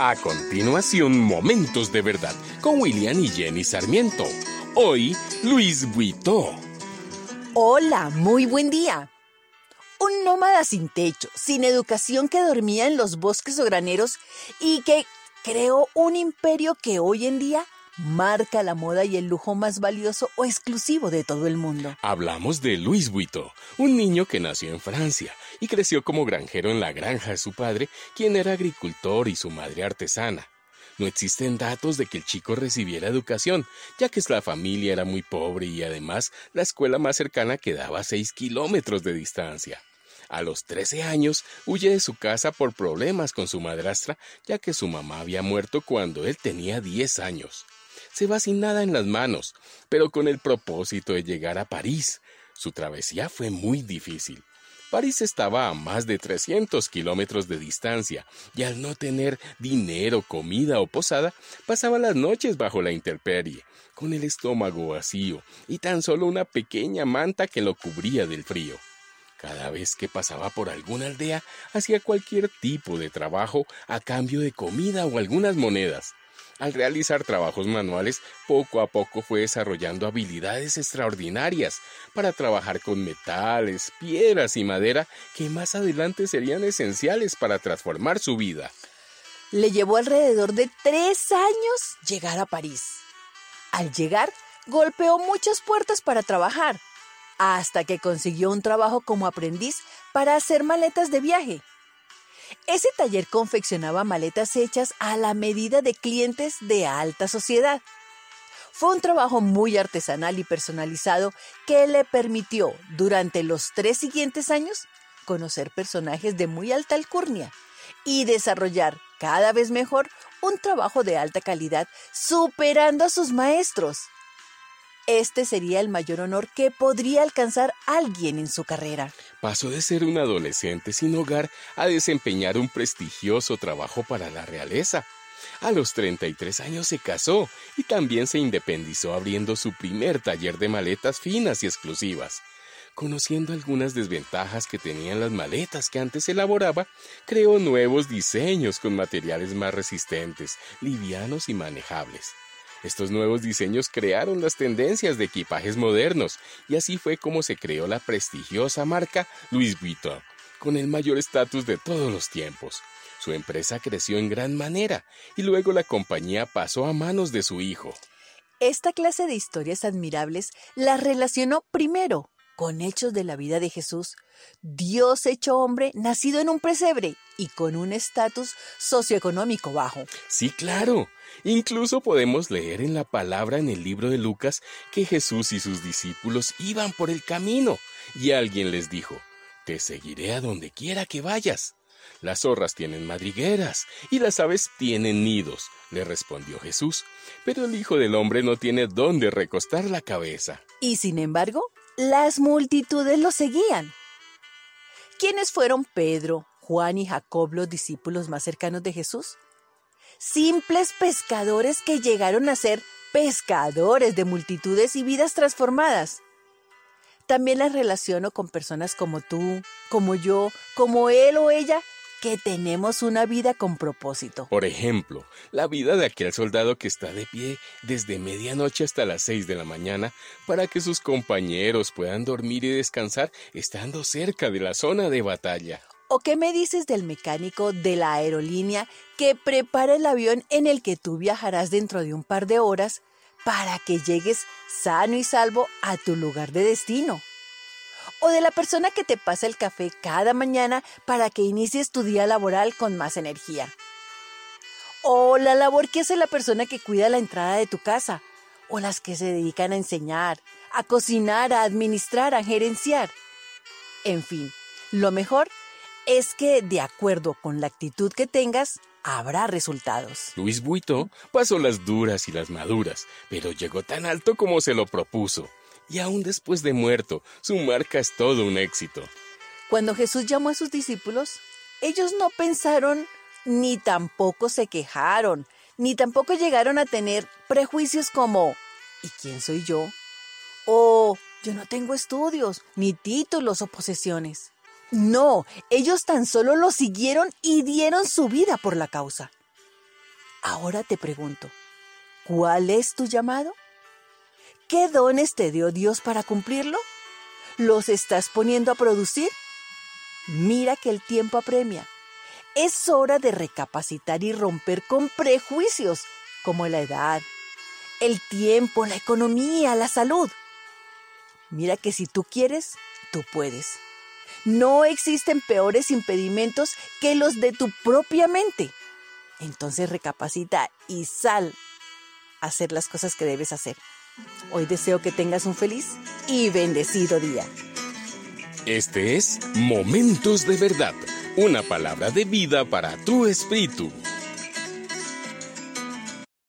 A continuación, Momentos de Verdad con William y Jenny Sarmiento. Hoy, Luis Buito. Hola, muy buen día. Un nómada sin techo, sin educación que dormía en los bosques o graneros y que creó un imperio que hoy en día marca la moda y el lujo más valioso o exclusivo de todo el mundo. Hablamos de Luis Buito, un niño que nació en Francia y creció como granjero en la granja de su padre, quien era agricultor y su madre artesana. No existen datos de que el chico recibiera educación, ya que la familia era muy pobre y además la escuela más cercana quedaba a seis kilómetros de distancia. A los 13 años huye de su casa por problemas con su madrastra, ya que su mamá había muerto cuando él tenía 10 años se va sin nada en las manos, pero con el propósito de llegar a París. Su travesía fue muy difícil. París estaba a más de 300 kilómetros de distancia y al no tener dinero, comida o posada, pasaba las noches bajo la intemperie, con el estómago vacío y tan solo una pequeña manta que lo cubría del frío. Cada vez que pasaba por alguna aldea, hacía cualquier tipo de trabajo a cambio de comida o algunas monedas. Al realizar trabajos manuales, poco a poco fue desarrollando habilidades extraordinarias para trabajar con metales, piedras y madera que más adelante serían esenciales para transformar su vida. Le llevó alrededor de tres años llegar a París. Al llegar, golpeó muchas puertas para trabajar, hasta que consiguió un trabajo como aprendiz para hacer maletas de viaje. Ese taller confeccionaba maletas hechas a la medida de clientes de alta sociedad. Fue un trabajo muy artesanal y personalizado que le permitió, durante los tres siguientes años, conocer personajes de muy alta alcurnia y desarrollar cada vez mejor un trabajo de alta calidad, superando a sus maestros. Este sería el mayor honor que podría alcanzar alguien en su carrera. Pasó de ser un adolescente sin hogar a desempeñar un prestigioso trabajo para la realeza. A los 33 años se casó y también se independizó abriendo su primer taller de maletas finas y exclusivas. Conociendo algunas desventajas que tenían las maletas que antes elaboraba, creó nuevos diseños con materiales más resistentes, livianos y manejables. Estos nuevos diseños crearon las tendencias de equipajes modernos y así fue como se creó la prestigiosa marca Louis Vuitton, con el mayor estatus de todos los tiempos. Su empresa creció en gran manera y luego la compañía pasó a manos de su hijo. Esta clase de historias admirables las relacionó primero con hechos de la vida de Jesús, Dios hecho hombre, nacido en un pesebre y con un estatus socioeconómico bajo. Sí, claro. Incluso podemos leer en la palabra en el libro de Lucas que Jesús y sus discípulos iban por el camino y alguien les dijo, Te seguiré a donde quiera que vayas. Las zorras tienen madrigueras y las aves tienen nidos, le respondió Jesús, pero el Hijo del Hombre no tiene dónde recostar la cabeza. Y sin embargo, las multitudes lo seguían. ¿Quiénes fueron Pedro, Juan y Jacob los discípulos más cercanos de Jesús? Simples pescadores que llegaron a ser pescadores de multitudes y vidas transformadas. También las relaciono con personas como tú, como yo, como él o ella, que tenemos una vida con propósito. Por ejemplo, la vida de aquel soldado que está de pie desde medianoche hasta las seis de la mañana para que sus compañeros puedan dormir y descansar estando cerca de la zona de batalla. ¿O qué me dices del mecánico de la aerolínea que prepara el avión en el que tú viajarás dentro de un par de horas para que llegues sano y salvo a tu lugar de destino? O de la persona que te pasa el café cada mañana para que inicies tu día laboral con más energía. O la labor que hace la persona que cuida la entrada de tu casa, o las que se dedican a enseñar, a cocinar, a administrar, a gerenciar. En fin, lo mejor es que de acuerdo con la actitud que tengas, habrá resultados. Luis Buito pasó las duras y las maduras, pero llegó tan alto como se lo propuso y aún después de muerto, su marca es todo un éxito. Cuando Jesús llamó a sus discípulos, ellos no pensaron ni tampoco se quejaron, ni tampoco llegaron a tener prejuicios como ¿y quién soy yo? o yo no tengo estudios, ni títulos o posesiones. No, ellos tan solo lo siguieron y dieron su vida por la causa. Ahora te pregunto, ¿cuál es tu llamado? ¿Qué dones te dio Dios para cumplirlo? ¿Los estás poniendo a producir? Mira que el tiempo apremia. Es hora de recapacitar y romper con prejuicios como la edad, el tiempo, la economía, la salud. Mira que si tú quieres, tú puedes. No existen peores impedimentos que los de tu propia mente. Entonces recapacita y sal a hacer las cosas que debes hacer. Hoy deseo que tengas un feliz y bendecido día. Este es Momentos de Verdad, una palabra de vida para tu espíritu.